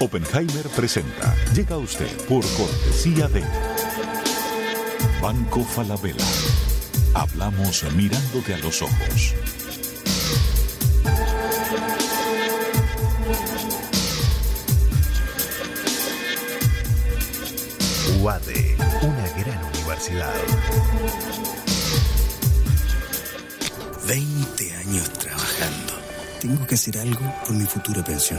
Oppenheimer presenta. Llega a usted por cortesía de Banco Falabella. Hablamos mirándote a los ojos. UADE, una gran universidad. 20 años trabajando. Tengo que hacer algo por mi futura pensión.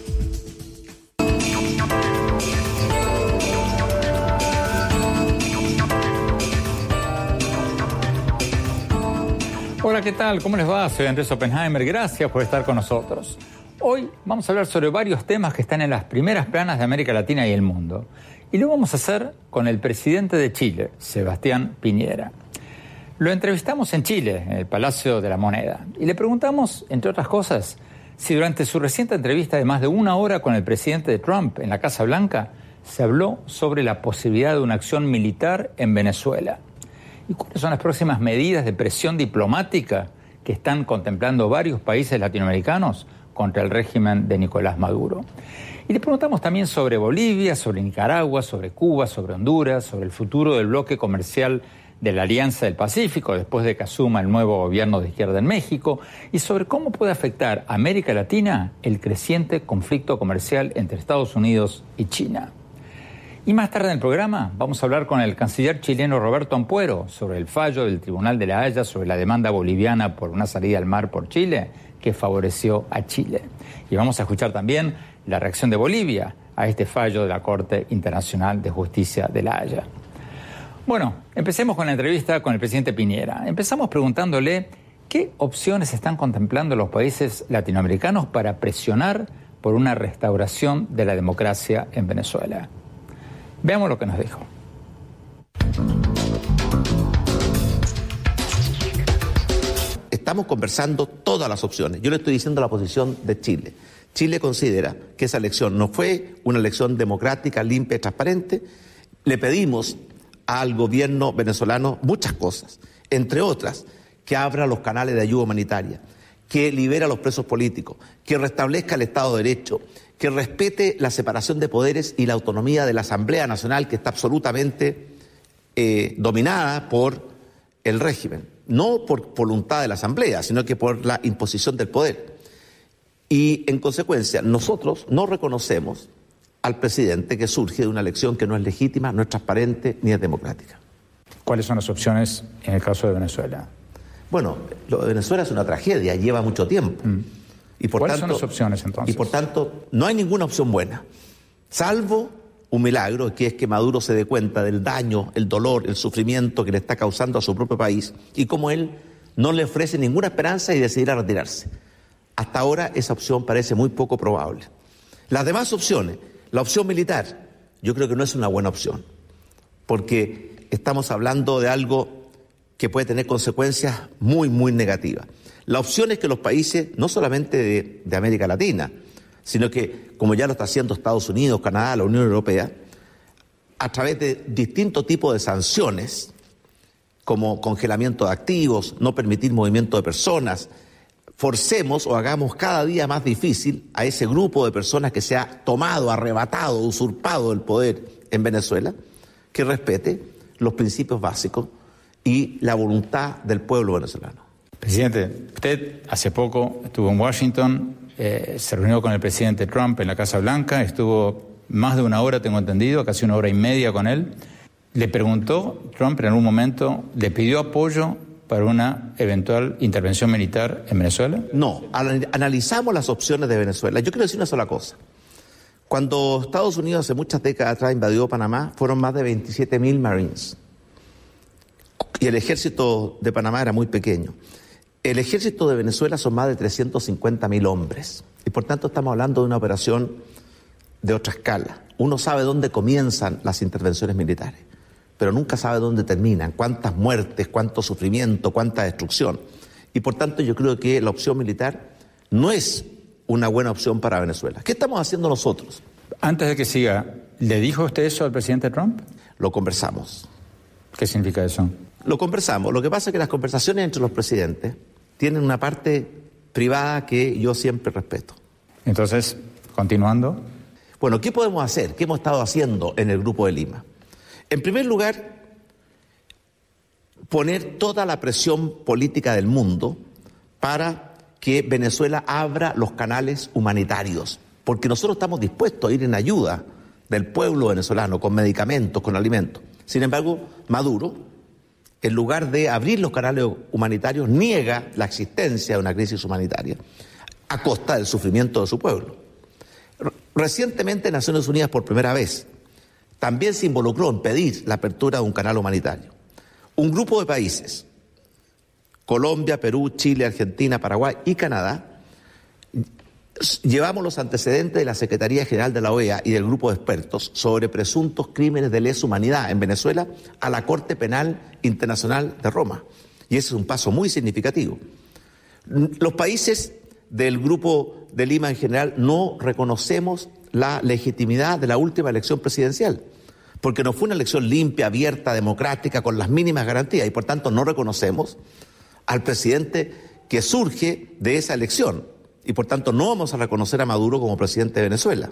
Hola, ¿qué tal? ¿Cómo les va? Soy Andrés Oppenheimer. Gracias por estar con nosotros. Hoy vamos a hablar sobre varios temas que están en las primeras planas de América Latina y el mundo. Y lo vamos a hacer con el presidente de Chile, Sebastián Piñera. Lo entrevistamos en Chile, en el Palacio de la Moneda, y le preguntamos, entre otras cosas, si durante su reciente entrevista de más de una hora con el presidente de Trump en la Casa Blanca se habló sobre la posibilidad de una acción militar en Venezuela. ¿Y cuáles son las próximas medidas de presión diplomática que están contemplando varios países latinoamericanos contra el régimen de Nicolás Maduro? Y le preguntamos también sobre Bolivia, sobre Nicaragua, sobre Cuba, sobre Honduras, sobre el futuro del bloque comercial de la Alianza del Pacífico después de que asuma el nuevo gobierno de izquierda en México y sobre cómo puede afectar a América Latina el creciente conflicto comercial entre Estados Unidos y China. Y más tarde en el programa vamos a hablar con el canciller chileno Roberto Ampuero sobre el fallo del Tribunal de la Haya sobre la demanda boliviana por una salida al mar por Chile que favoreció a Chile. Y vamos a escuchar también la reacción de Bolivia a este fallo de la Corte Internacional de Justicia de la Haya. Bueno, empecemos con la entrevista con el presidente Piñera. Empezamos preguntándole qué opciones están contemplando los países latinoamericanos para presionar por una restauración de la democracia en Venezuela. Veamos lo que nos dijo. Estamos conversando todas las opciones. Yo le estoy diciendo la posición de Chile. Chile considera que esa elección no fue una elección democrática, limpia y transparente. Le pedimos al gobierno venezolano muchas cosas, entre otras, que abra los canales de ayuda humanitaria, que libere a los presos políticos, que restablezca el Estado de Derecho, que respete la separación de poderes y la autonomía de la Asamblea Nacional, que está absolutamente eh, dominada por el régimen, no por voluntad de la Asamblea, sino que por la imposición del poder. Y en consecuencia, nosotros no reconocemos al presidente que surge de una elección que no es legítima, no es transparente ni es democrática. ¿Cuáles son las opciones en el caso de Venezuela? Bueno, lo de Venezuela es una tragedia, lleva mucho tiempo. Mm. Y por ¿Cuáles son las opciones entonces? Y por tanto, no hay ninguna opción buena, salvo un milagro, que es que Maduro se dé cuenta del daño, el dolor, el sufrimiento que le está causando a su propio país y como él no le ofrece ninguna esperanza y decidirá retirarse. Hasta ahora esa opción parece muy poco probable. Las demás opciones, la opción militar, yo creo que no es una buena opción, porque estamos hablando de algo que puede tener consecuencias muy, muy negativas. La opción es que los países, no solamente de, América Latina, sino que, como ya lo está haciendo Estados Unidos, Canadá, la Unión Europea, a través de distintos tipos de sanciones, como congelamiento de activos, no permitir movimiento de personas, forcemos o hagamos cada día más difícil a ese grupo de personas que se ha tomado, arrebatado, usurpado el poder en Venezuela, que respete los principios básicos y la voluntad del pueblo venezolano. Presidente, usted hace poco estuvo en Washington, eh, se reunió con el presidente Trump en la Casa Blanca, estuvo más de una hora, tengo entendido, casi una hora y media con él. Le preguntó, Trump en algún momento, le pidió apoyo para una eventual intervención militar en Venezuela? No, analizamos las opciones de Venezuela. Yo quiero decir una sola cosa. Cuando Estados Unidos hace muchas décadas atrás invadió Panamá, fueron más de 27 mil Marines. Y el ejército de Panamá era muy pequeño. El ejército de Venezuela son más de 350 mil hombres. Y por tanto estamos hablando de una operación de otra escala. Uno sabe dónde comienzan las intervenciones militares pero nunca sabe dónde terminan, cuántas muertes, cuánto sufrimiento, cuánta destrucción. Y por tanto yo creo que la opción militar no es una buena opción para Venezuela. ¿Qué estamos haciendo nosotros? Antes de que siga, ¿le dijo usted eso al presidente Trump? Lo conversamos. ¿Qué significa eso? Lo conversamos. Lo que pasa es que las conversaciones entre los presidentes tienen una parte privada que yo siempre respeto. Entonces, continuando. Bueno, ¿qué podemos hacer? ¿Qué hemos estado haciendo en el Grupo de Lima? En primer lugar, poner toda la presión política del mundo para que Venezuela abra los canales humanitarios, porque nosotros estamos dispuestos a ir en ayuda del pueblo venezolano con medicamentos, con alimentos. Sin embargo, Maduro, en lugar de abrir los canales humanitarios, niega la existencia de una crisis humanitaria a costa del sufrimiento de su pueblo. Recientemente Naciones Unidas por primera vez también se involucró en pedir la apertura de un canal humanitario. Un grupo de países, Colombia, Perú, Chile, Argentina, Paraguay y Canadá, llevamos los antecedentes de la Secretaría General de la OEA y del grupo de expertos sobre presuntos crímenes de lesa humanidad en Venezuela a la Corte Penal Internacional de Roma. Y ese es un paso muy significativo. Los países del grupo de Lima en general no reconocemos la legitimidad de la última elección presidencial, porque no fue una elección limpia, abierta, democrática, con las mínimas garantías, y por tanto no reconocemos al presidente que surge de esa elección, y por tanto no vamos a reconocer a Maduro como presidente de Venezuela.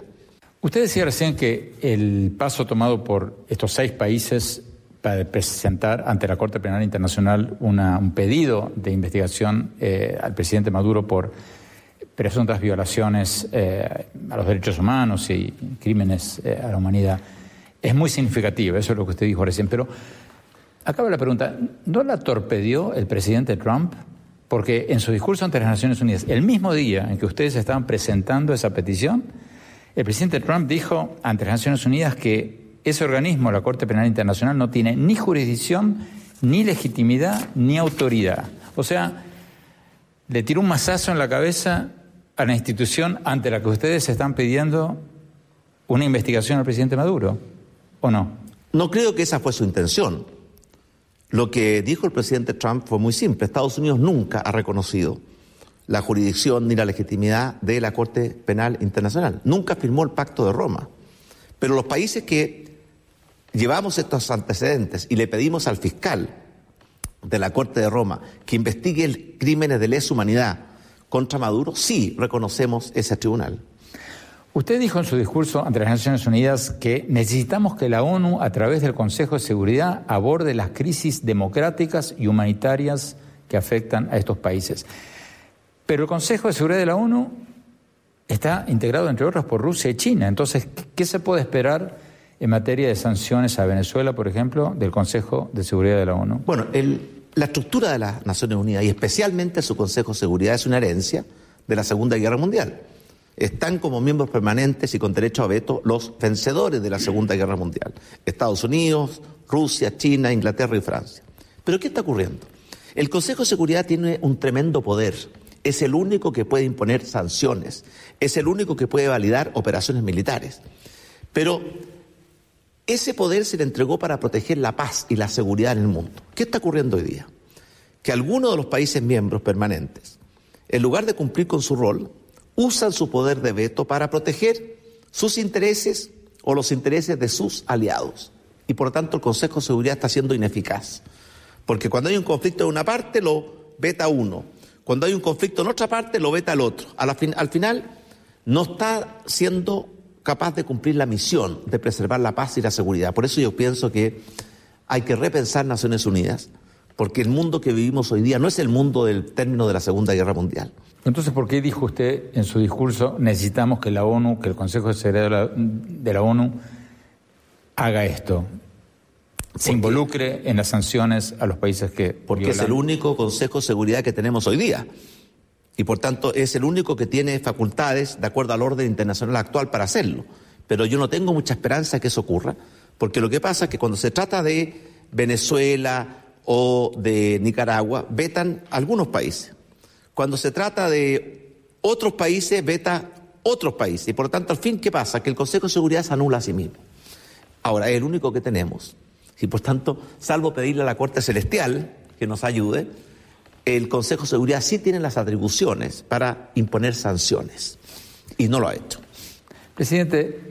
Usted decía recién que el paso tomado por estos seis países para presentar ante la Corte Penal Internacional un pedido de investigación eh, al presidente Maduro por presuntas violaciones eh, a los derechos humanos y crímenes eh, a la humanidad. Es muy significativo, eso es lo que usted dijo recién, pero acaba la pregunta, ¿no la torpedió el presidente Trump? Porque en su discurso ante las Naciones Unidas, el mismo día en que ustedes estaban presentando esa petición, el presidente Trump dijo ante las Naciones Unidas que ese organismo, la Corte Penal Internacional, no tiene ni jurisdicción, ni legitimidad, ni autoridad. O sea, le tiró un mazazo en la cabeza a la institución ante la que ustedes están pidiendo una investigación al presidente Maduro, ¿o no? No creo que esa fue su intención. Lo que dijo el presidente Trump fue muy simple. Estados Unidos nunca ha reconocido la jurisdicción ni la legitimidad de la Corte Penal Internacional. Nunca firmó el Pacto de Roma. Pero los países que llevamos estos antecedentes y le pedimos al fiscal de la Corte de Roma que investigue crímenes de lesa humanidad contra Maduro, sí reconocemos ese tribunal. Usted dijo en su discurso ante las Naciones Unidas que necesitamos que la ONU, a través del Consejo de Seguridad, aborde las crisis democráticas y humanitarias que afectan a estos países. Pero el Consejo de Seguridad de la ONU está integrado, entre otros, por Rusia y China. Entonces, ¿qué se puede esperar en materia de sanciones a Venezuela, por ejemplo, del Consejo de Seguridad de la ONU? Bueno, el, la estructura de las Naciones Unidas y especialmente su Consejo de Seguridad es una herencia de la Segunda Guerra Mundial. Están como miembros permanentes y con derecho a veto los vencedores de la Segunda Guerra Mundial. Estados Unidos, Rusia, China, Inglaterra y Francia. Pero ¿qué está ocurriendo? El Consejo de Seguridad tiene un tremendo poder. Es el único que puede imponer sanciones. Es el único que puede validar operaciones militares. Pero ese poder se le entregó para proteger la paz y la seguridad en el mundo. ¿Qué está ocurriendo hoy día? Que algunos de los países miembros permanentes, en lugar de cumplir con su rol, usan su poder de veto para proteger sus intereses o los intereses de sus aliados. Y por lo tanto el Consejo de Seguridad está siendo ineficaz. Porque cuando hay un conflicto en una parte, lo veta uno. Cuando hay un conflicto en otra parte, lo veta el otro. al final, no está siendo capaz de cumplir la misión de preservar la paz y la seguridad. Por eso yo pienso que hay que repensar Naciones Unidas porque el mundo que vivimos hoy día no es el mundo del término de la Segunda Guerra Mundial. Entonces, ¿por qué dijo usted en su discurso necesitamos que la ONU, que el Consejo de Seguridad de la, ONU haga esto? Se involucre en las sanciones a los países que. Porque es el único Consejo de Seguridad que tenemos hoy día. Y por tanto es el único que tiene facultades de acuerdo al orden internacional actual para hacerlo. Pero yo no tengo mucha esperanza de que eso ocurra, porque lo que pasa es que cuando se trata de Venezuela o de Nicaragua, vetan algunos países. Cuando se trata de otros países, veta otros países. Y por lo tanto, al fin, ¿qué pasa? Que el Consejo de Seguridad se anula a sí mismo. Ahora, es el único que tenemos. Y por tanto, salvo pedirle a la Corte Celestial que nos ayude, el Consejo de Seguridad sí tiene las atribuciones para imponer sanciones. Y no lo ha hecho. Presidente,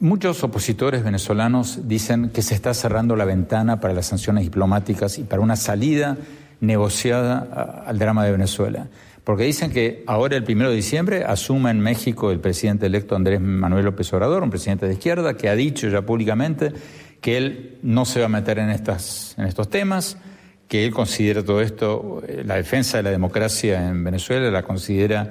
muchos opositores venezolanos dicen que se está cerrando la ventana para las sanciones diplomáticas y para una salida negociada al drama de Venezuela. Porque dicen que ahora, el primero de diciembre, asume en México el presidente electo Andrés Manuel López Obrador, un presidente de izquierda, que ha dicho ya públicamente que él no se va a meter en, estas, en estos temas, que él considera todo esto, eh, la defensa de la democracia en Venezuela, la considera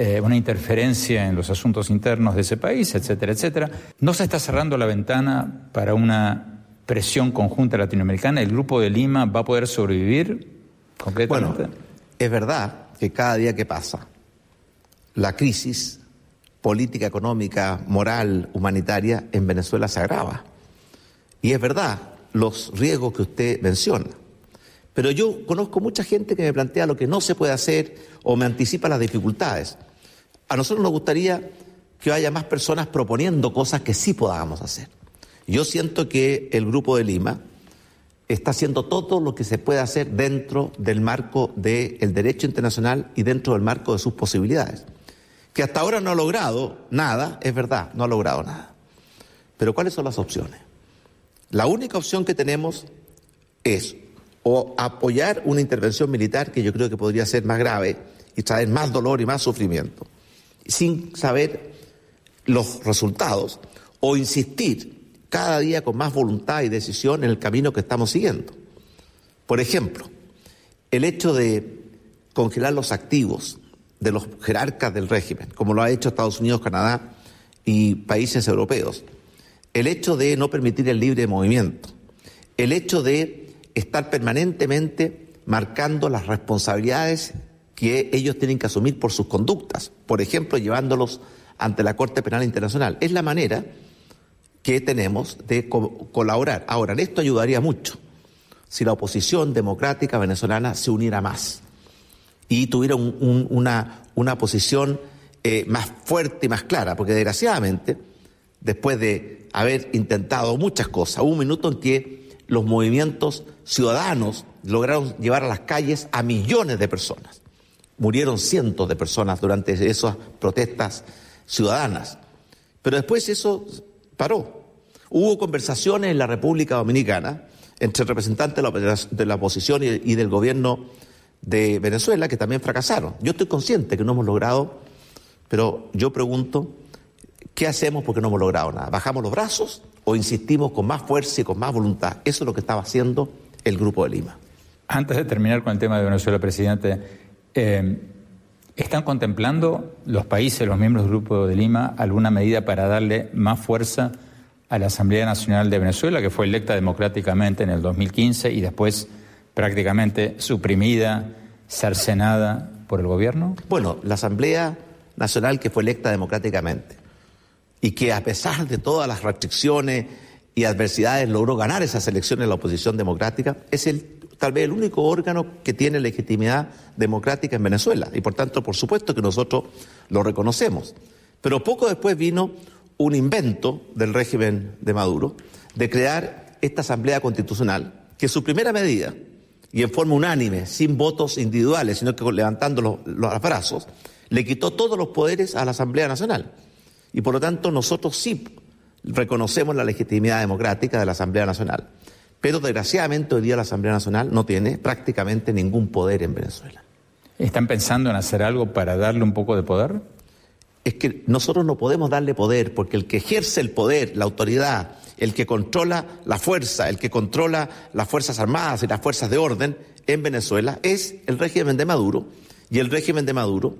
eh, una interferencia en los asuntos internos de ese país, etcétera, etcétera. No se está cerrando la ventana para una presión conjunta latinoamericana. ¿El Grupo de Lima va a poder sobrevivir completamente? Bueno, es verdad que cada día que pasa la crisis política, económica, moral, humanitaria en Venezuela se agrava. Y es verdad los riesgos que usted menciona. Pero yo conozco mucha gente que me plantea lo que no se puede hacer o me anticipa las dificultades. A nosotros nos gustaría que haya más personas proponiendo cosas que sí podamos hacer. Yo siento que el Grupo de Lima está haciendo todo lo que se puede hacer dentro del marco del derecho internacional y dentro del marco de sus posibilidades. Que hasta ahora no ha logrado nada, es verdad, no ha logrado nada. Pero ¿cuáles son las opciones? La única opción que tenemos es o apoyar una intervención militar que yo creo que podría ser más grave y traer más dolor y más sufrimiento, sin saber los resultados, o insistir cada día con más voluntad y decisión en el camino que estamos siguiendo. Por ejemplo, el hecho de congelar los activos de los jerarcas del régimen, como lo ha hecho Estados Unidos, Canadá y países europeos, el hecho de no permitir el libre movimiento, el hecho de estar permanentemente marcando las responsabilidades que ellos tienen que asumir por sus conductas, por ejemplo, llevándolos ante la Corte Penal Internacional. Es la manera que tenemos de colaborar. Ahora, en esto ayudaría mucho si la oposición democrática venezolana se uniera más y tuviera una, una, posición eh, más fuerte y más clara, porque desgraciadamente, después de haber intentado muchas cosas, hubo un minuto en que los movimientos ciudadanos lograron llevar a las calles a millones de personas. Murieron cientos de personas durante esas protestas ciudadanas. Pero después eso paró. Hubo conversaciones en la República Dominicana entre representantes de la oposición y del gobierno de Venezuela que también fracasaron. Yo estoy consciente que no hemos logrado, pero yo pregunto, ¿qué hacemos porque no hemos logrado nada? ¿Bajamos los brazos o insistimos con más fuerza y con más voluntad? Eso es lo que estaba haciendo el Grupo de Lima. Antes de terminar con el tema de Venezuela, presidente, eh, ¿están contemplando los países, los miembros del Grupo de Lima, alguna medida para darle más fuerza a la Asamblea Nacional de Venezuela, que fue electa democráticamente en el 2015 y después prácticamente suprimida, cercenada por el gobierno? Bueno, la Asamblea Nacional que fue electa democráticamente y que a pesar de todas las restricciones y adversidades logró ganar esas elecciones en la oposición democrática, es el, tal vez el único órgano que tiene legitimidad democrática en Venezuela y por tanto, por supuesto que nosotros lo reconocemos. Pero poco después vino un invento del régimen de Maduro de crear esta Asamblea Constitucional, que su primera medida, y en forma unánime, sin votos individuales, sino que levantando los, los brazos, le quitó todos los poderes a la Asamblea Nacional. Y por lo tanto nosotros sí reconocemos la legitimidad democrática de la Asamblea Nacional. Pero desgraciadamente hoy día la Asamblea Nacional no tiene prácticamente ningún poder en Venezuela. ¿Están pensando en hacer algo para darle un poco de poder? es que nosotros no podemos darle poder, porque el que ejerce el poder, la autoridad, el que controla la fuerza, el que controla las Fuerzas Armadas y las fuerzas de orden en Venezuela es el régimen de Maduro. Y el régimen de Maduro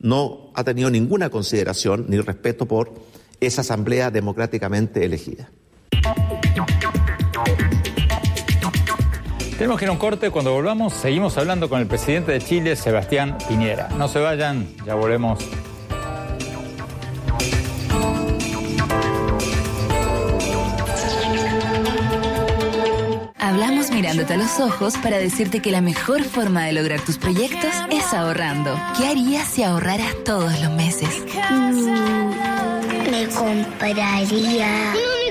no ha tenido ninguna consideración ni respeto por esa asamblea democráticamente elegida. Tenemos que ir a un corte. Cuando volvamos, seguimos hablando con el presidente de Chile, Sebastián Piñera. No se vayan, ya volvemos. Hablamos mirándote a los ojos para decirte que la mejor forma de lograr tus proyectos es ahorrando. ¿Qué harías si ahorraras todos los meses? Me compraría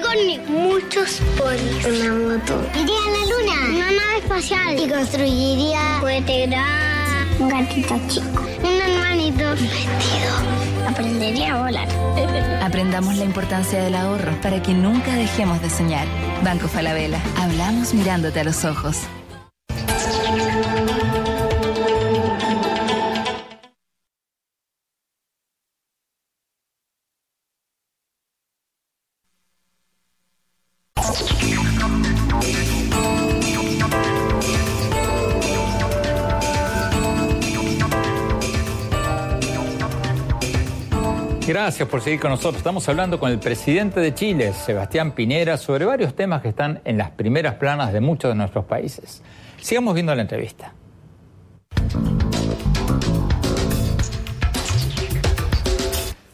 unicornio, muchos polis, una moto. Iría a la luna, una nave espacial y construiría un cohete grande, un gatito chico, un hermanito, un vestido. Aprendería a volar. Aprendamos la importancia del ahorro para que nunca dejemos de soñar. Banco Falabella. Hablamos mirándote a los ojos. Gracias por seguir con nosotros. Estamos hablando con el presidente de Chile, Sebastián Pinera, sobre varios temas que están en las primeras planas de muchos de nuestros países. Sigamos viendo la entrevista.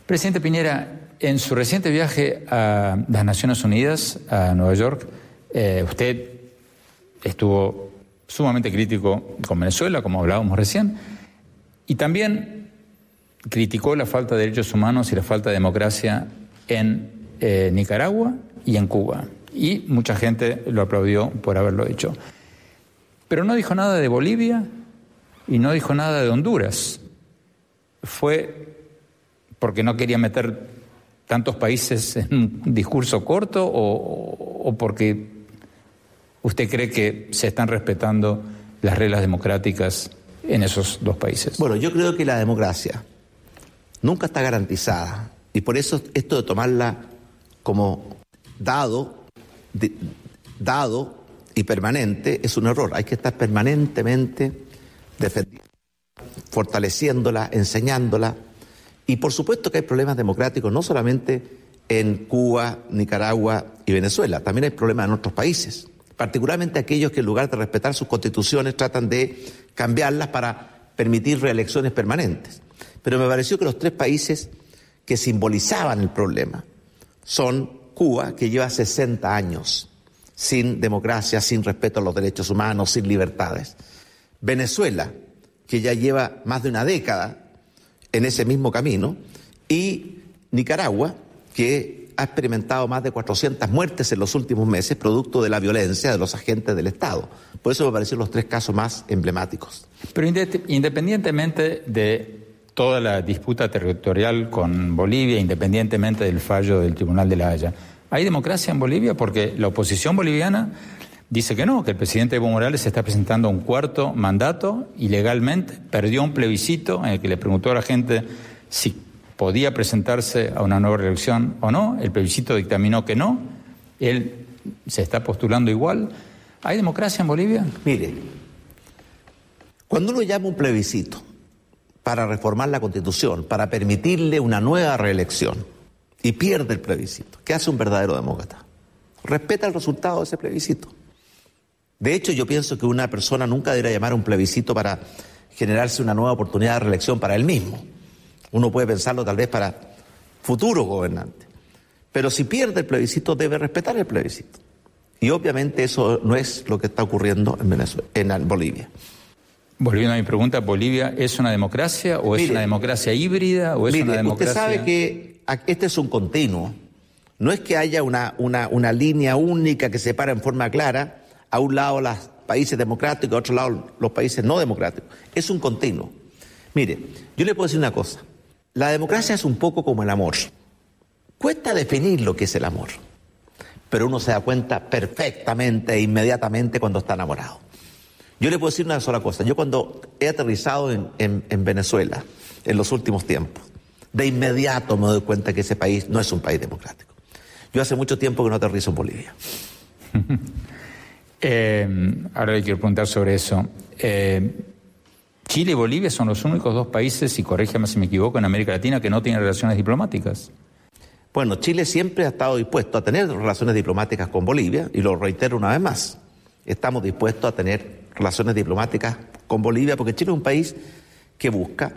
Presidente Piñera, en su reciente viaje a las Naciones Unidas, a Nueva York, eh, usted estuvo sumamente crítico con Venezuela, como hablábamos recién, y también criticó la falta de derechos humanos y la falta de democracia en eh, Nicaragua y en Cuba. Y mucha gente lo aplaudió por haberlo hecho. Pero no dijo nada de Bolivia y no dijo nada de Honduras. ¿Fue porque no quería meter tantos países en un discurso corto o, o porque usted cree que se están respetando las reglas democráticas en esos dos países? Bueno, yo creo que la democracia nunca está garantizada. Y por eso esto de tomarla como dado, dado y permanente es un error. Hay que estar permanentemente defendiendo, fortaleciéndola, enseñándola. Y por supuesto que hay problemas democráticos, no solamente en Cuba, Nicaragua y Venezuela, también hay problemas en otros países, particularmente aquellos que en lugar de respetar sus constituciones tratan de cambiarlas para permitir reelecciones permanentes. Pero me pareció que los tres países que simbolizaban el problema son Cuba, que lleva 60 años sin democracia, sin respeto a los derechos humanos, sin libertades. Venezuela, que ya lleva más de una década en ese mismo camino, y Nicaragua, que ha experimentado más de 400 muertes en los últimos meses, producto de la violencia de los agentes del Estado. Por eso me parecieron los tres casos más emblemáticos. Pero inde- independientemente de toda la disputa territorial con Bolivia, independientemente del fallo del Tribunal de la Haya, ¿hay democracia en Bolivia? Porque la oposición boliviana dice que no, que el presidente Evo Morales está presentando un cuarto mandato ilegalmente, perdió un plebiscito en el que le preguntó a la gente si podía presentarse a una nueva reelección o no, el plebiscito dictaminó que no, él se está postulando igual. ¿Hay democracia en Bolivia? Mire, cuando uno llama un plebiscito para reformar la constitución, para permitirle una nueva reelección, y pierde el plebiscito, ¿qué hace un verdadero demócrata? Respeta el resultado de ese plebiscito. De hecho, yo pienso que una persona nunca debería llamar a un plebiscito para generarse una nueva oportunidad de reelección para él mismo. Uno puede pensarlo tal vez para futuros gobernantes. Pero si pierde el plebiscito, debe respetar el plebiscito. Y obviamente eso no es lo que está ocurriendo en, Venezuela, en Bolivia. Volviendo a mi pregunta, ¿Bolivia es una democracia o es una democracia híbrida o es Mire, una democracia? Usted sabe que este es un continuo. No es que haya una, una, una línea única que separa en forma clara a un lado los países democráticos, a otro lado los países no democráticos. Es un continuo. Mire, yo le puedo decir una cosa. La democracia es un poco como el amor. Cuesta definir lo que es el amor, pero uno se da cuenta perfectamente e inmediatamente cuando está enamorado. Yo le puedo decir una sola cosa. Yo cuando he aterrizado en, en- en Venezuela en los últimos tiempos, de inmediato me doy cuenta que ese país no es un país democrático. Yo hace mucho tiempo que no aterrizo en Bolivia. eh, ahora le quiero preguntar sobre eso. Eh, Chile y Bolivia son los únicos dos países, y corrígeme si me equivoco, en América Latina que no tienen relaciones diplomáticas. Bueno, Chile siempre ha estado dispuesto a tener relaciones diplomáticas con Bolivia, y lo reitero una vez más. Estamos dispuestos a tener relaciones diplomáticas con Bolivia porque Chile es un país que busca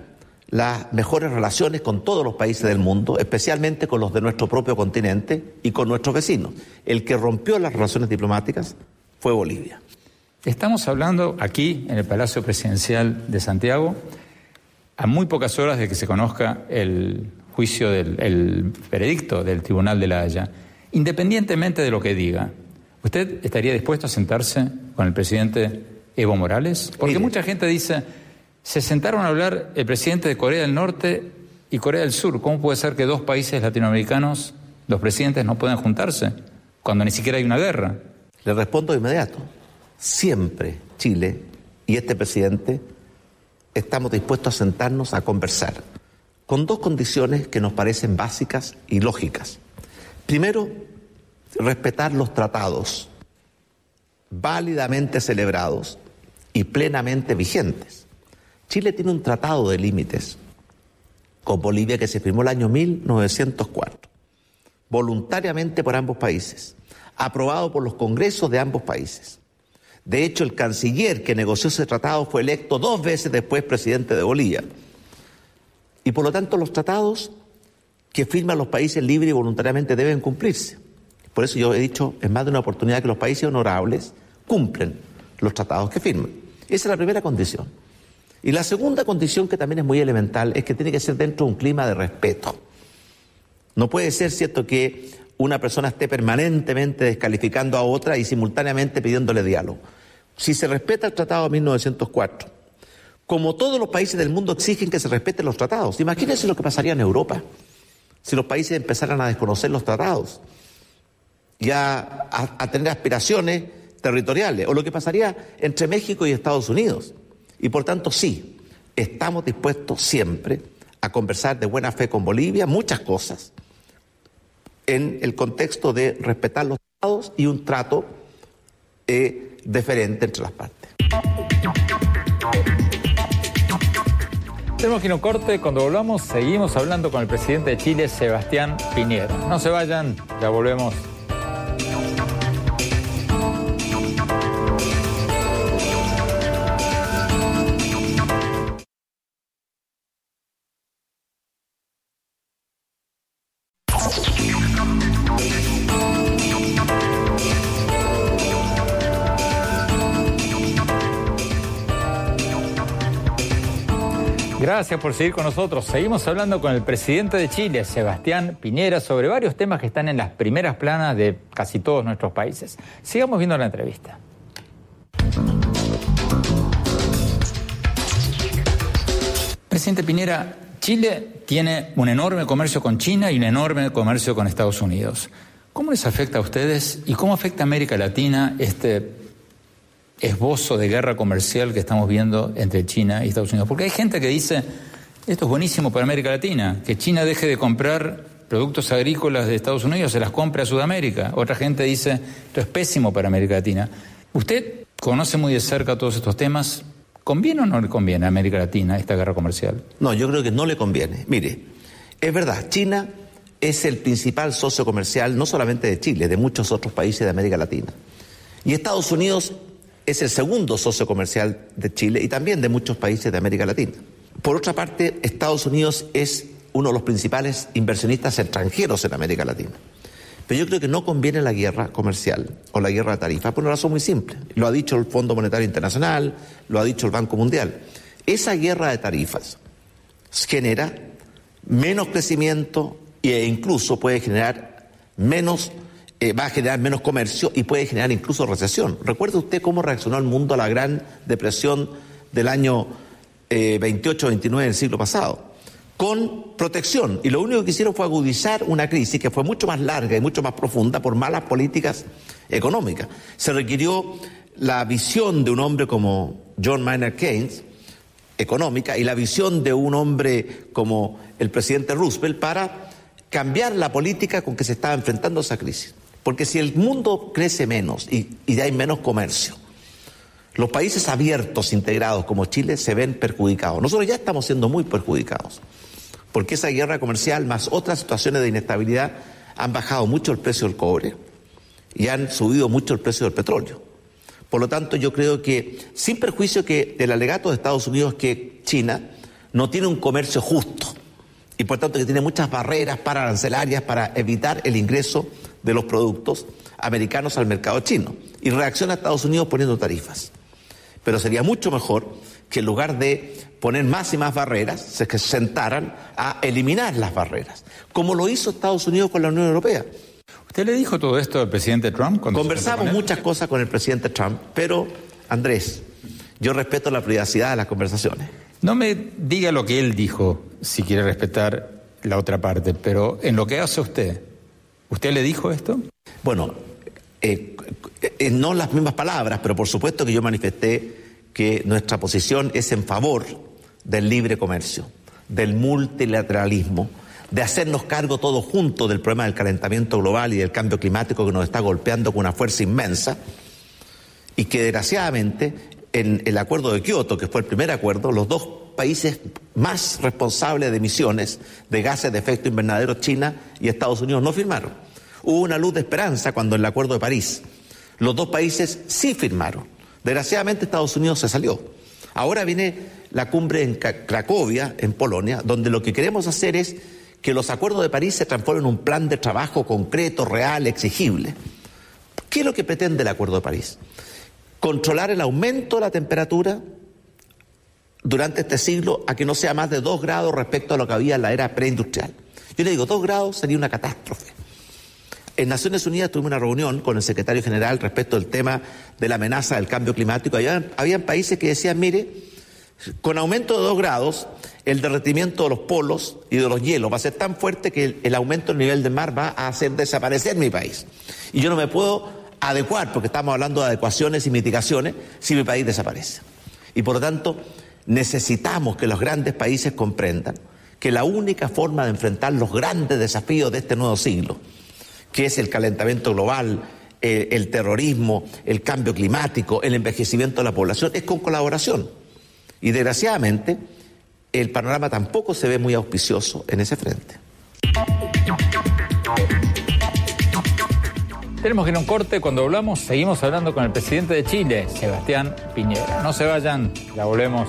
las mejores relaciones con todos los países del mundo, especialmente con los de nuestro propio continente y con nuestros vecinos. El que rompió las relaciones diplomáticas fue Bolivia. Estamos hablando aquí, en el Palacio Presidencial de Santiago, a muy pocas horas de que se conozca el juicio del el veredicto del Tribunal de la Haya. Independientemente de lo que diga, ¿usted estaría dispuesto a sentarse con el presidente Evo Morales? Porque Mire. mucha gente dice, se sentaron a hablar el presidente de Corea del Norte y Corea del Sur. ¿Cómo puede ser que dos países latinoamericanos, los presidentes, no puedan juntarse cuando ni siquiera hay una guerra? Le respondo de inmediato. Siempre Chile y este presidente estamos dispuestos a sentarnos a conversar con dos condiciones que nos parecen básicas y lógicas. Primero, respetar los tratados válidamente celebrados y plenamente vigentes. Chile tiene un tratado de límites con Bolivia que se firmó el año 1904, voluntariamente por ambos países, aprobado por los congresos de ambos países. De hecho, el canciller que negoció ese tratado fue electo dos veces después presidente de Bolivia. Y por lo tanto los tratados que firman los países libres y voluntariamente deben cumplirse. Por eso yo he dicho en más de una oportunidad que los países honorables cumplen los tratados que firman. Esa es la primera condición. Y la segunda condición, que también es muy elemental, es que tiene que ser dentro de un clima de respeto. No puede ser cierto que una persona esté permanentemente descalificando a otra y simultáneamente pidiéndole diálogo. Si se respeta el Tratado de 1904, como todos los países del mundo exigen que se respeten los tratados, imagínense lo que pasaría en Europa si los países empezaran a desconocer los tratados y a, tener aspiraciones territoriales, o lo que pasaría entre México y Estados Unidos. Y por tanto, sí, estamos dispuestos siempre a conversar de buena fe con Bolivia, muchas cosas, en el contexto de respetar los tratados y un trato eh, entre las partes. Tenemos que un corte. Cuando volvamos, seguimos hablando con el presidente de Chile, Sebastián Piñera. No se vayan, ya volvemos. Gracias por seguir con nosotros. Seguimos hablando con el presidente de Chile, Sebastián Piñera, sobre varios temas que están en las primeras planas de casi todos nuestros países. Sigamos viendo la entrevista. Presidente Piñera, Chile tiene un enorme comercio con China y un enorme comercio con Estados Unidos. ¿Cómo les afecta a ustedes y cómo afecta a América Latina este esbozo de guerra comercial que estamos viendo entre China y Estados Unidos? Porque hay gente que dice, esto es buenísimo para América Latina, que China deje de comprar productos agrícolas de Estados Unidos, se las compre a Sudamérica. Otra gente dice, esto es pésimo para América Latina. ¿Usted conoce muy de cerca todos estos temas? ¿Conviene o no le conviene a América Latina esta guerra comercial? No, yo creo que no le conviene. Mire, es verdad, China es el principal socio comercial no solamente de Chile, de muchos otros países de América Latina. Y Estados Unidos es el segundo socio comercial de Chile y también de muchos países de América Latina. Por otra parte, Estados Unidos es uno de los principales inversionistas extranjeros en América Latina. Pero yo creo que no conviene la guerra comercial o la guerra de tarifas por una razón muy simple. Lo ha dicho el Fondo Monetario Internacional, lo ha dicho el Banco Mundial. Esa guerra de tarifas genera menos crecimiento e incluso puede generar menos, eh, va a generar menos comercio y puede generar incluso recesión. ¿Recuerda usted cómo reaccionó el mundo a la gran depresión del año eh, 28-29 del siglo pasado? Con protección. Y lo único que hicieron fue agudizar una crisis que fue mucho más larga y mucho más profunda por malas políticas económicas. Se requirió la visión de un hombre como John Maynard Keynes, económica, y la visión de un hombre como el presidente Roosevelt para cambiar la política con que se estaba enfrentando esa crisis. Porque si el mundo crece menos y, y hay menos comercio, los países abiertos, integrados como Chile, se ven perjudicados. Nosotros ya estamos siendo muy perjudicados, porque esa guerra comercial más otras situaciones de inestabilidad han bajado mucho el precio del cobre y han subido mucho el precio del petróleo. Por lo tanto, yo creo que, sin perjuicio que el alegato de Estados Unidos que China no tiene un comercio justo y por tanto que tiene muchas barreras para arancelarias para evitar el ingreso de los productos americanos al mercado chino. Y reacciona a Estados Unidos poniendo tarifas. Pero sería mucho mejor que en lugar de poner más y más barreras, se sentaran a eliminar las barreras, como lo hizo Estados Unidos con la Unión Europea. ¿Usted le dijo todo esto al presidente Trump? Conversamos muchas cosas con el presidente Trump, pero Andrés, yo respeto la privacidad de las conversaciones. No me diga lo que él dijo, si quiere respetar la otra parte, pero en lo que hace usted, ¿usted le dijo esto? Bueno, eh, eh, no las mismas palabras, pero por supuesto que yo manifesté que nuestra posición es en favor del libre comercio, del multilateralismo, de hacernos cargo todos juntos del problema del calentamiento global y del cambio climático que nos está golpeando con una fuerza inmensa y que desgraciadamente en el acuerdo de Kioto, que fue el primer acuerdo, los dos países más responsables de emisiones de gases de efecto invernadero, China y Estados Unidos, no firmaron. Hubo una luz de esperanza cuando en el acuerdo de París los dos países sí firmaron. Desgraciadamente Estados Unidos se salió. Ahora viene la cumbre en Cracovia, en Polonia, donde lo que queremos hacer es que los acuerdos de París se transformen en un plan de trabajo concreto, real, exigible. ¿Qué es lo que pretende el acuerdo de París? Controlar el aumento de la temperatura durante este siglo a que no sea más de dos grados respecto a lo que había en la era preindustrial. Yo le digo, dos grados sería una catástrofe. En Naciones Unidas tuvimos una reunión con el secretario general respecto al tema de la amenaza del cambio climático. Había, habían países que decían, mire, con aumento de dos grados, el derretimiento de los polos y de los hielos va a ser tan fuerte que el, aumento del nivel del mar va a hacer desaparecer mi país. Y yo no me puedo adecuar, porque estamos hablando de adecuaciones y mitigaciones, si mi país desaparece. Y por lo tanto, necesitamos que los grandes países comprendan que la única forma de enfrentar los grandes desafíos de este nuevo siglo, que es el calentamiento global, el, terrorismo, el cambio climático, el envejecimiento de la población, es con colaboración. Y desgraciadamente, el panorama tampoco se ve muy auspicioso en ese frente. Tenemos que ir a un corte. Cuando hablamos, seguimos hablando con el presidente de Chile, Sebastián Piñera. No se vayan, ya volvemos.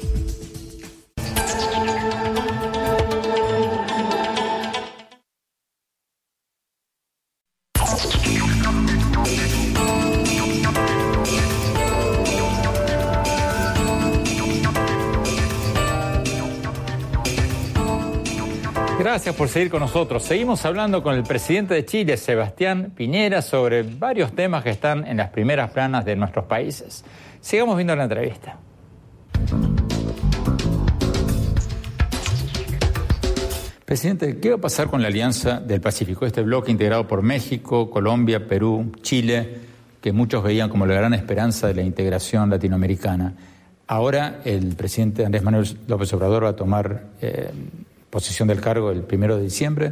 Gracias por seguir con nosotros. Seguimos hablando con el presidente de Chile, Sebastián Piñera, sobre varios temas que están en las primeras planas de nuestros países. Sigamos viendo la entrevista. Presidente, ¿qué va a pasar con la Alianza del Pacífico, este bloque integrado por México, Colombia, Perú, Chile, que muchos veían como la gran esperanza de la integración latinoamericana? Ahora el presidente Andrés Manuel López Obrador va a tomar eh, posesión del cargo el primero de diciembre.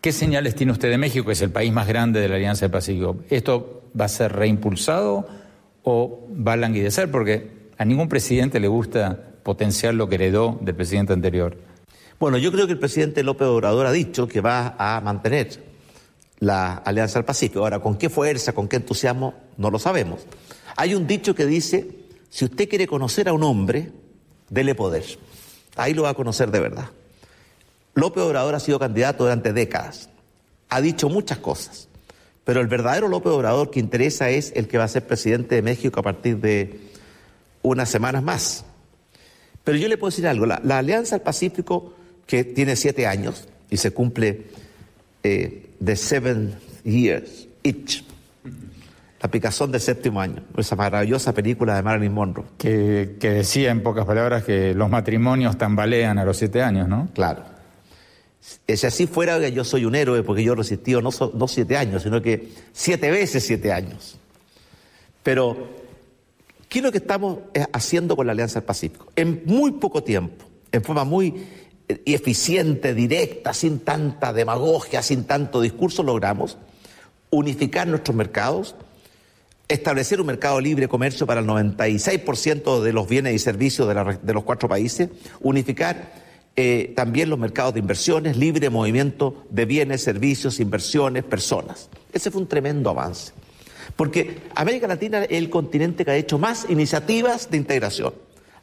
¿Qué señales tiene usted de México, que es el país más grande de la Alianza del Pacífico? ¿Esto va a ser reimpulsado o va a languidecer? Porque a ningún presidente le gusta potenciar lo que heredó del presidente anterior. Bueno, yo creo que el presidente López Obrador ha dicho que va a mantener la Alianza del Pacífico. Ahora, ¿con qué fuerza, con qué entusiasmo? No lo sabemos. Hay un dicho que dice, si usted quiere conocer a un hombre, dele poder. Ahí lo va a conocer de verdad. López Obrador ha sido candidato durante décadas, ha dicho muchas cosas, pero el verdadero López Obrador que interesa es el que va a ser presidente de México a partir de unas semanas más. Pero yo le puedo decir algo, la, Alianza del Pacífico, que tiene siete años y se cumple eh, de seven years each, la picazón del séptimo año, esa maravillosa película de Marilyn Monroe. Que, decía en pocas palabras que los matrimonios tambalean a los siete años, ¿no? Claro. Si así fuera, yo soy un héroe porque yo he resistido no, no siete años, sino que siete veces siete años. Pero, ¿qué es lo que estamos eh, haciendo con la Alianza del Pacífico? En muy poco tiempo, en forma muy eh, eficiente, directa, sin tanta demagogia, sin tanto discurso, logramos unificar nuestros mercados, establecer un mercado libre de comercio para el 96% de los bienes y servicios de, los cuatro países, unificar eh, también los mercados de inversiones, libre movimiento de bienes, servicios, inversiones, personas. Ese fue un tremendo avance. Porque América Latina es el continente que ha hecho más iniciativas de integración.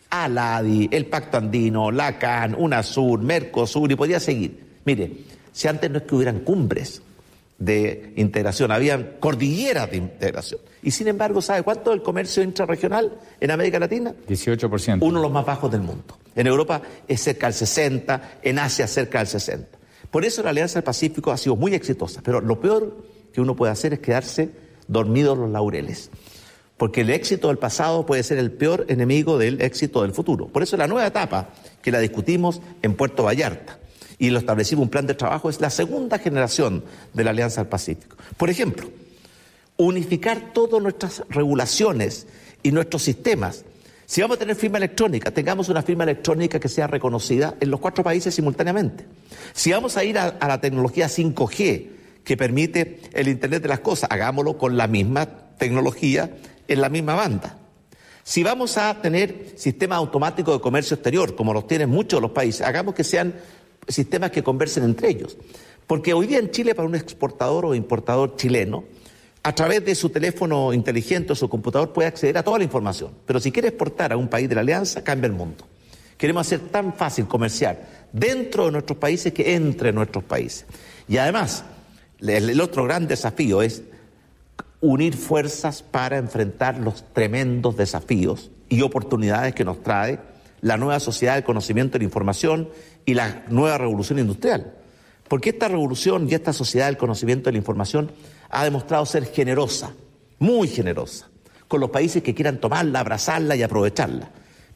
ALADI, el Pacto Andino, la CAN, UNASUR, Mercosur y podría seguir. Mire, si antes no es que hubieran cumbres, de integración, habían cordilleras de integración. Y sin embargo, ¿sabe cuánto es el comercio intrarregional en América Latina? 18%. Uno de los más bajos del mundo. En Europa es cerca del 60, en Asia cerca del 60. Por eso la Alianza del Pacífico ha sido muy exitosa, pero lo peor que uno puede hacer es quedarse dormido en los laureles. Porque el éxito del pasado puede ser el peor enemigo del éxito del futuro. Por eso la nueva etapa, que la discutimos en Puerto Vallarta, y lo establecimos un plan de trabajo, es la segunda generación de la Alianza del Pacífico. Por ejemplo, unificar todas nuestras regulaciones y nuestros sistemas. Si vamos a tener firma electrónica, tengamos una firma electrónica que sea reconocida en los cuatro países simultáneamente. Si vamos a ir a, a la tecnología 5G, que permite el Internet de las Cosas, hagámoslo con la misma tecnología en la misma banda. Si vamos a tener sistemas automáticos de comercio exterior, como los tienen muchos de los países, hagamos que sean sistemas que conversen entre ellos. Porque hoy día en Chile, para un exportador o importador chileno, a través de su teléfono inteligente o su computador puede acceder a toda la información. Pero si quiere exportar a un país de la Alianza, cambia el mundo. Queremos hacer tan fácil comerciar dentro de nuestros países que entre nuestros países. Y además, el otro gran desafío es unir fuerzas para enfrentar los tremendos desafíos y oportunidades que nos trae la nueva sociedad del conocimiento y la información y la nueva revolución industrial. Porque esta revolución y esta sociedad del conocimiento y la información ha demostrado ser generosa, muy generosa, con los países que quieran tomarla, abrazarla y aprovecharla.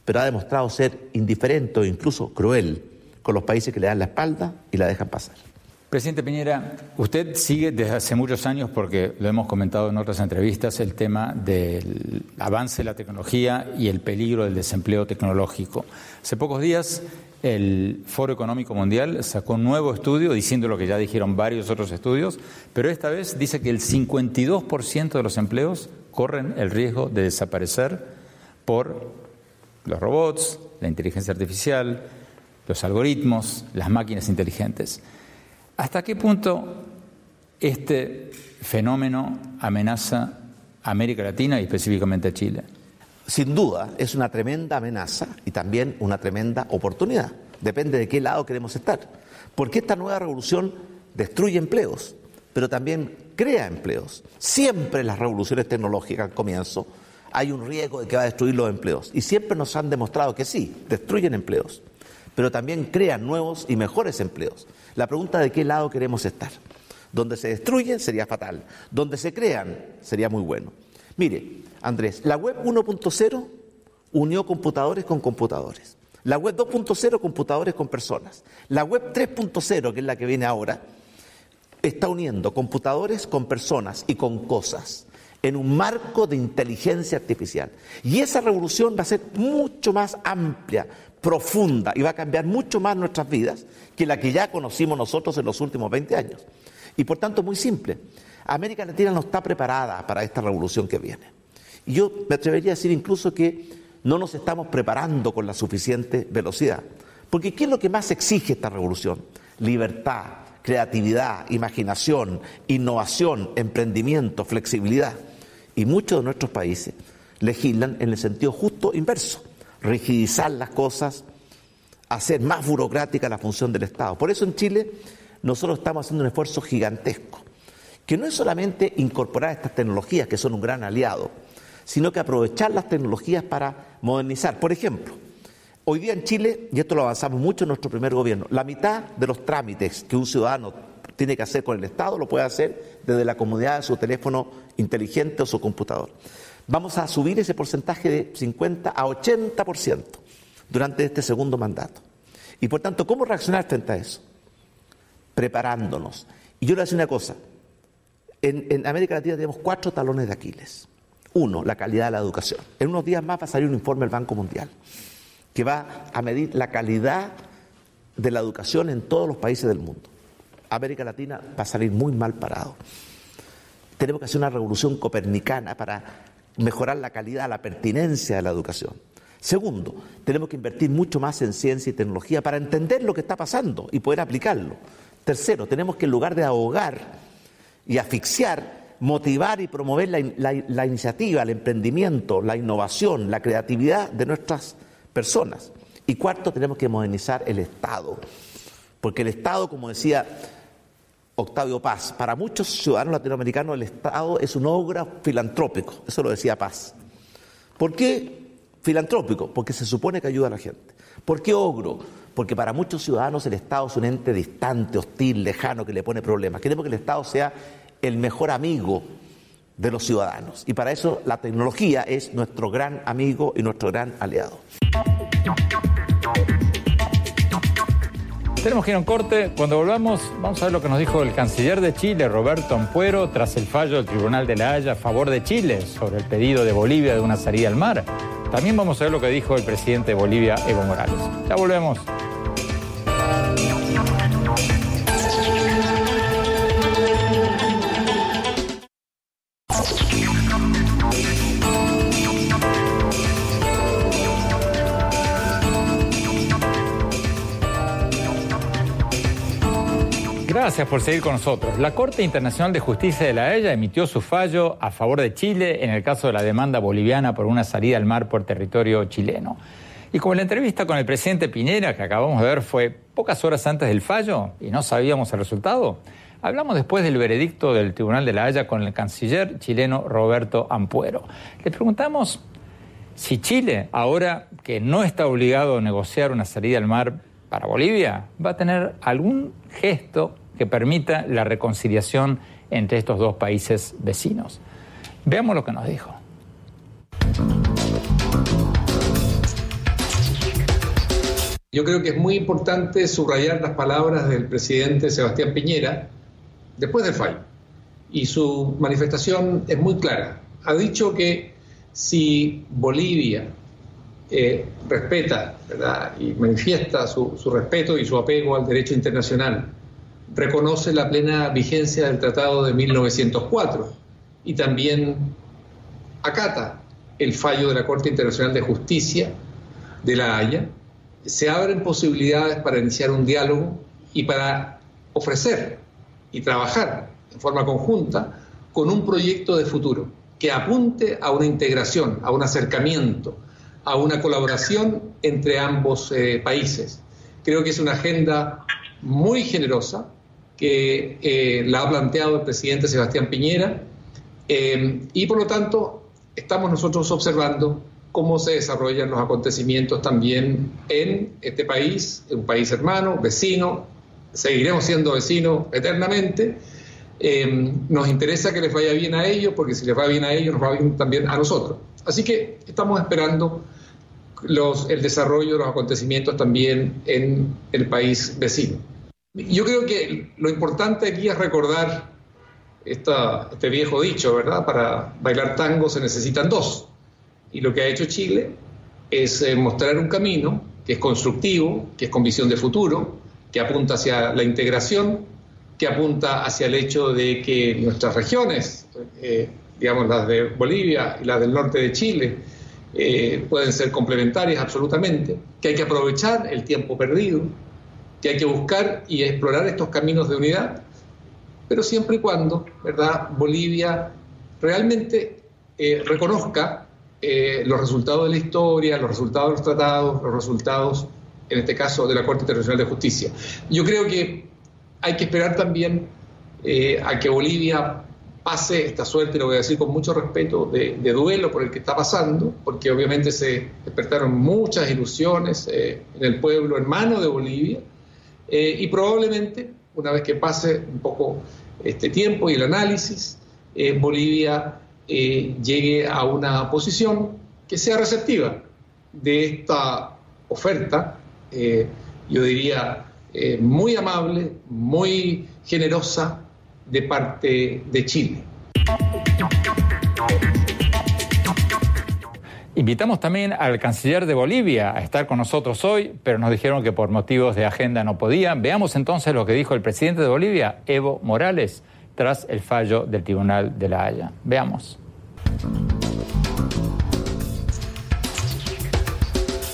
Pero ha demostrado ser indiferente o incluso cruel con los países que le dan la espalda y la dejan pasar. Presidente Piñera, usted sigue desde hace muchos años, porque lo hemos comentado en otras entrevistas, el tema del avance de la tecnología y el peligro del desempleo tecnológico. Hace pocos días el Foro Económico Mundial sacó un nuevo estudio diciendo lo que ya dijeron varios otros estudios, pero esta vez dice que el 52% de los empleos corren el riesgo de desaparecer por los robots, la inteligencia artificial, los algoritmos, las máquinas inteligentes. ¿Hasta qué punto este fenómeno amenaza a América Latina y específicamente a Chile? Sin duda es una tremenda amenaza y también una tremenda oportunidad. Depende de qué lado queremos estar. Porque esta nueva revolución destruye empleos, pero también crea empleos. Siempre las revoluciones tecnológicas al comienzo hay un riesgo de que va a destruir los empleos. Y siempre nos han demostrado que sí, destruyen empleos, pero también crean nuevos y mejores empleos. La pregunta de qué lado queremos estar. Donde se destruyen sería fatal, donde se crean sería muy bueno. Mire, Andrés, la web 1.0 unió computadores con computadores. La web 2.0 computadores con personas. La web 3.0, que es la que viene ahora, está uniendo computadores con personas y con cosas en un marco de inteligencia artificial. Y esa revolución va a ser mucho más amplia, profunda y va a cambiar mucho más nuestras vidas que la que ya conocimos nosotros en los últimos 20 años. Y por tanto, muy simple, América Latina no está preparada para esta revolución que viene. Y yo me atrevería a decir incluso que no nos estamos preparando con la suficiente velocidad. Porque ¿qué es lo que más exige esta revolución? Libertad, creatividad, imaginación, innovación, emprendimiento, flexibilidad. Y muchos de nuestros países legislan en el sentido justo inverso, rigidizar las cosas, hacer más burocrática la función del Estado. Por eso en Chile nosotros estamos haciendo un esfuerzo gigantesco, que no es solamente incorporar estas tecnologías, que son un gran aliado, sino que aprovechar las tecnologías para modernizar. Por ejemplo, Hoy día en Chile, y esto lo avanzamos mucho en nuestro primer gobierno, la mitad de los trámites que un ciudadano tiene que hacer con el Estado lo puede hacer desde la comodidad de su teléfono inteligente o su computador. Vamos a subir ese porcentaje de 50 a 80% durante este segundo mandato. Y por tanto, ¿cómo reaccionar frente a eso? Preparándonos. Y yo le voy a decir una cosa. En, América Latina tenemos cuatro talones de Aquiles. Uno, la calidad de la educación. En unos días más va a salir un informe del Banco Mundial que va a medir la calidad de la educación en todos los países del mundo. América Latina va a salir muy mal parado. Tenemos que hacer una revolución copernicana para mejorar la calidad, la pertinencia de la educación. Segundo, tenemos que invertir mucho más en ciencia y tecnología para entender lo que está pasando y poder aplicarlo. Tercero, tenemos que en lugar de ahogar y asfixiar, motivar y promover la, iniciativa, el emprendimiento, la innovación, la creatividad de nuestras personas. Y cuarto, tenemos que modernizar el Estado. Porque el Estado, como decía Octavio Paz, para muchos ciudadanos latinoamericanos el Estado es un obra filantrópico, eso lo decía Paz. ¿Por qué filantrópico? Porque se supone que ayuda a la gente. ¿Por qué ogro? Porque para muchos ciudadanos el Estado es un ente distante, hostil, lejano, que le pone problemas. Queremos que el Estado sea el mejor amigo de los ciudadanos. Y para eso la tecnología es nuestro gran amigo y nuestro gran aliado. Tenemos que ir a un corte. Cuando volvamos, vamos a ver lo que nos dijo el canciller de Chile, Roberto Ampuero, tras el fallo del Tribunal de la Haya a favor de Chile sobre el pedido de Bolivia de una salida al mar. También vamos a ver lo que dijo el presidente de Bolivia, Evo Morales. Ya volvemos. Gracias por seguir con nosotros. La Corte Internacional de Justicia de la Haya emitió su fallo a favor de Chile en el caso de la demanda boliviana por una salida al mar por territorio chileno. Y como la entrevista con el presidente Piñera que acabamos de ver fue pocas horas antes del fallo y no sabíamos el resultado, hablamos después del veredicto del Tribunal de la Haya con el canciller chileno Roberto Ampuero. Le preguntamos si Chile, ahora que no está obligado a negociar una salida al mar para Bolivia, va a tener algún gesto que permita la reconciliación entre estos dos países vecinos. Veamos lo que nos dijo. Yo creo que es muy importante subrayar las palabras del presidente Sebastián Piñera después del fallo. Y su manifestación es muy clara. Ha dicho que si Bolivia eh, respeta y manifiesta su respeto y su apego al derecho internacional, reconoce la plena vigencia del Tratado de 1904 y también acata el fallo de la Corte Internacional de Justicia de La Haya, se abren posibilidades para iniciar un diálogo y para ofrecer y trabajar en forma conjunta con un proyecto de futuro que apunte a una integración, a un acercamiento, a una colaboración entre ambos eh, países. Creo que es una agenda muy generosa, que eh, la ha planteado el presidente Sebastián Piñera eh, y por lo tanto estamos nosotros observando cómo se desarrollan los acontecimientos también en este país, un país hermano, vecino, seguiremos siendo vecinos eternamente. Eh, nos interesa que les vaya bien a ellos, porque si les va bien a ellos, nos va bien también a nosotros. Así que estamos esperando los, el desarrollo de los acontecimientos también en el país vecino. Yo creo que lo importante aquí es recordar este viejo dicho, ¿verdad? Para bailar tango se necesitan dos. Y lo que ha hecho Chile es eh, mostrar un camino que es constructivo, que es con visión de futuro, que apunta hacia la integración, que apunta hacia el hecho de que nuestras regiones, eh, digamos las de Bolivia y las del norte de Chile, eh, pueden ser complementarias absolutamente, que hay que aprovechar el tiempo perdido, que hay que buscar y explorar estos caminos de unidad, pero siempre y cuando, ¿verdad?, Bolivia realmente eh, reconozca eh, los resultados de la historia, los resultados de los tratados, los resultados, en este caso, de la Corte Internacional de Justicia. Yo creo que hay que esperar también eh, a que Bolivia pase esta suerte, lo voy a decir con mucho respeto, de, duelo por el que está pasando, porque obviamente se despertaron muchas ilusiones en el pueblo hermano de Bolivia, eh, y probablemente, una vez que pase un poco este tiempo y el análisis, eh, Bolivia llegue a una posición que sea receptiva de esta oferta, yo diría, muy amable, muy generosa, de parte de Chile. Invitamos también al canciller de Bolivia a estar con nosotros hoy, pero nos dijeron que por motivos de agenda no podía. Veamos entonces lo que dijo el presidente de Bolivia, Evo Morales, tras el fallo del Tribunal de la Haya. Veamos.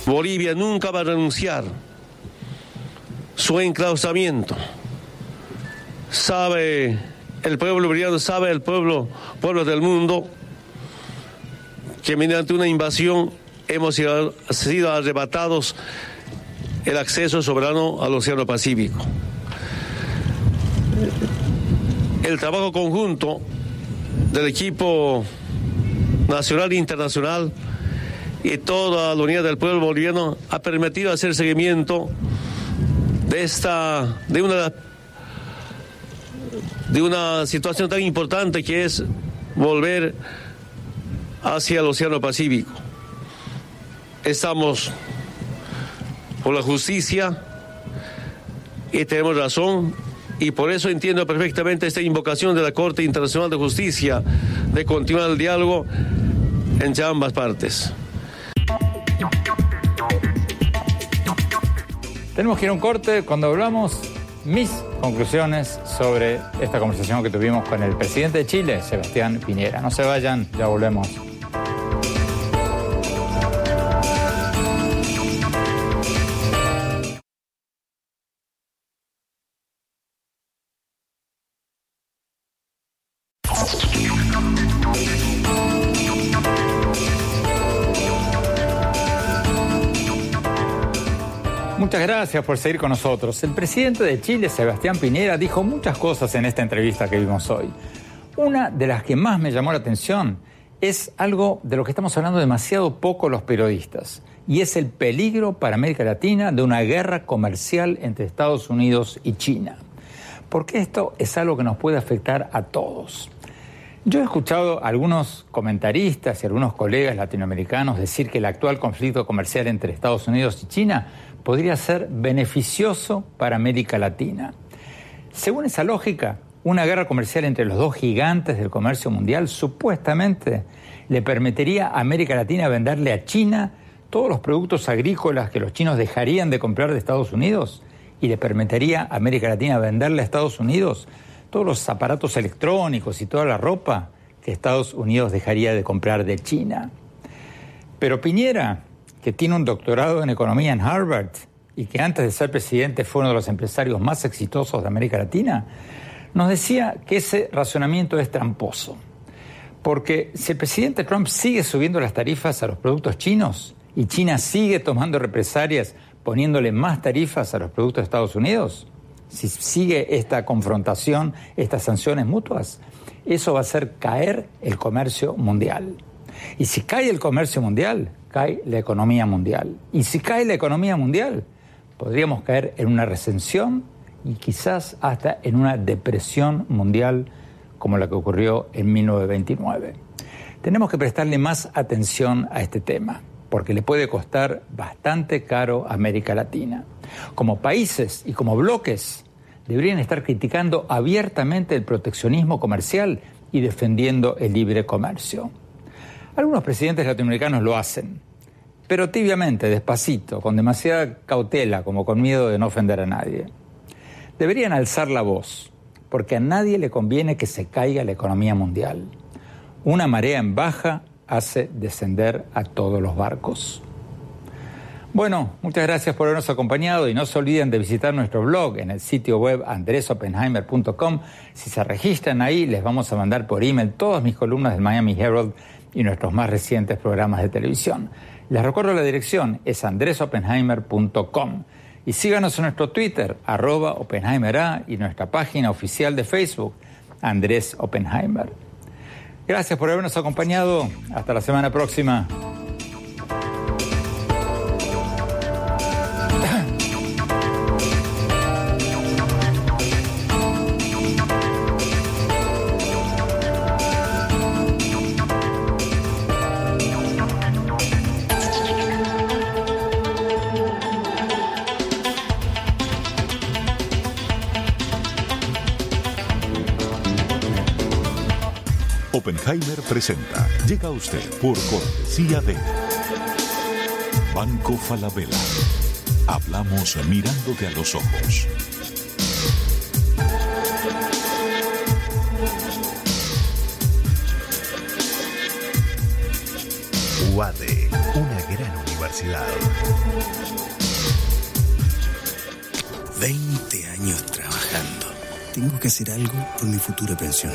Bolivia nunca va a renunciar su enclausamiento sabe el pueblo boliviano, sabe el pueblo, pueblo del mundo, que mediante una invasión hemos sido arrebatados el acceso soberano al Océano Pacífico. El trabajo conjunto del equipo nacional e internacional y toda la unidad del pueblo boliviano ha permitido hacer seguimiento de esta de una de una situación tan importante que es volver hacia el Océano Pacífico. Estamos por la justicia y tenemos razón y por eso entiendo perfectamente esta invocación de la Corte Internacional de Justicia de continuar el diálogo entre ambas partes. Tenemos que ir a un corte cuando hablamos mis conclusiones sobre esta conversación que tuvimos con el presidente de Chile, Sebastián Piñera. No se vayan, ya volvemos. Muchas gracias por seguir con nosotros. El presidente de Chile, Sebastián Piñera, dijo muchas cosas en esta entrevista que vimos hoy. Una de las que más me llamó la atención es algo de lo que estamos hablando demasiado poco los periodistas, y es el peligro para América Latina de una guerra comercial entre Estados Unidos y China. Porque esto es algo que nos puede afectar a todos. Yo he escuchado a algunos comentaristas y algunos colegas latinoamericanos decir que el actual conflicto comercial entre Estados Unidos y China podría ser beneficioso para América Latina. Según esa lógica, una guerra comercial entre los dos gigantes del comercio mundial supuestamente le permitiría a América Latina venderle a China todos los productos agrícolas que los chinos dejarían de comprar de Estados Unidos y le permitiría a América Latina venderle a Estados Unidos todos los aparatos electrónicos y toda la ropa que Estados Unidos dejaría de comprar de China. Pero Piñera que tiene un doctorado en economía en Harvard y que antes de ser presidente fue uno de los empresarios más exitosos de América Latina, nos decía que ese razonamiento es tramposo. Porque si el presidente Trump sigue subiendo las tarifas a los productos chinos y China sigue tomando represalias poniéndole más tarifas a los productos de Estados Unidos, si sigue esta confrontación, estas sanciones mutuas, eso va a hacer caer el comercio mundial. Y si cae el comercio mundial, cae la economía mundial. Y si cae la economía mundial, podríamos caer en una recesión y quizás hasta en una depresión mundial como la que ocurrió en 1929. Tenemos que prestarle más atención a este tema, porque le puede costar bastante caro a América Latina. Como países y como bloques, deberían estar criticando abiertamente el proteccionismo comercial y defendiendo el libre comercio. Algunos presidentes latinoamericanos lo hacen, pero tibiamente, despacito, con demasiada cautela, como con miedo de no ofender a nadie. Deberían alzar la voz, porque a nadie le conviene que se caiga la economía mundial. Una marea en baja hace descender a todos los barcos. Bueno, muchas gracias por habernos acompañado y no se olviden de visitar nuestro blog en el sitio web andresopenheimer.com. Si se registran ahí, les vamos a mandar por email todas mis columnas del Miami Herald y nuestros más recientes programas de televisión. Les recuerdo la dirección, es andresopenheimer.com. Y síganos en nuestro Twitter, arroba OpenheimerA, y nuestra página oficial de Facebook, Andrés Oppenheimer. Gracias por habernos acompañado. Hasta la semana próxima. Oppenheimer presenta. Llega a usted por cortesía de Banco Falabella. Hablamos mirándote a los ojos. UADE, una gran universidad. 20 años trabajando. Tengo que hacer algo por mi futura pensión.